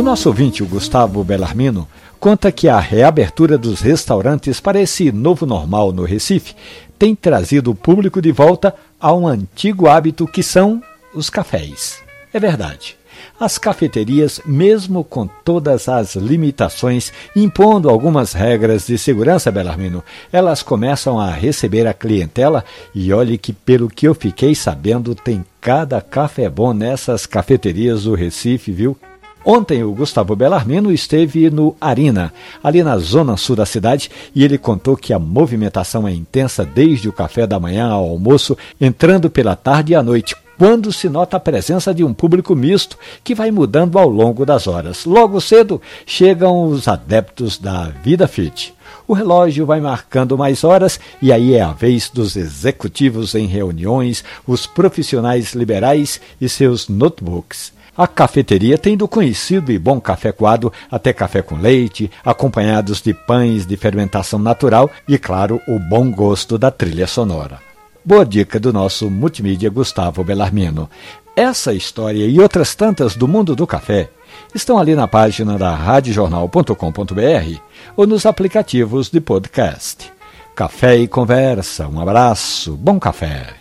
O nosso ouvinte, o Gustavo Bellarmino, conta que a reabertura dos restaurantes para esse novo normal no Recife tem trazido o público de volta a um antigo hábito que são os cafés. É verdade. As cafeterias, mesmo com todas as limitações, impondo algumas regras de segurança, Belarmino, elas começam a receber a clientela e olhe que, pelo que eu fiquei sabendo, tem cada café bom nessas cafeterias do Recife, viu? Ontem o Gustavo Bellarmino esteve no Arina, ali na zona sul da cidade, e ele contou que a movimentação é intensa desde o café da manhã ao almoço, entrando pela tarde e à noite, quando se nota a presença de um público misto que vai mudando ao longo das horas. Logo cedo chegam os adeptos da vida fit. O relógio vai marcando mais horas e aí é a vez dos executivos em reuniões, os profissionais liberais e seus notebooks. A cafeteria tem do conhecido e bom café coado até café com leite, acompanhados de pães de fermentação natural e, claro, o bom gosto da trilha sonora. Boa dica do nosso multimídia Gustavo Bellarmino. Essa história e outras tantas do mundo do café estão ali na página da radiojornal.com.br ou nos aplicativos de podcast. Café e conversa. Um abraço, bom café.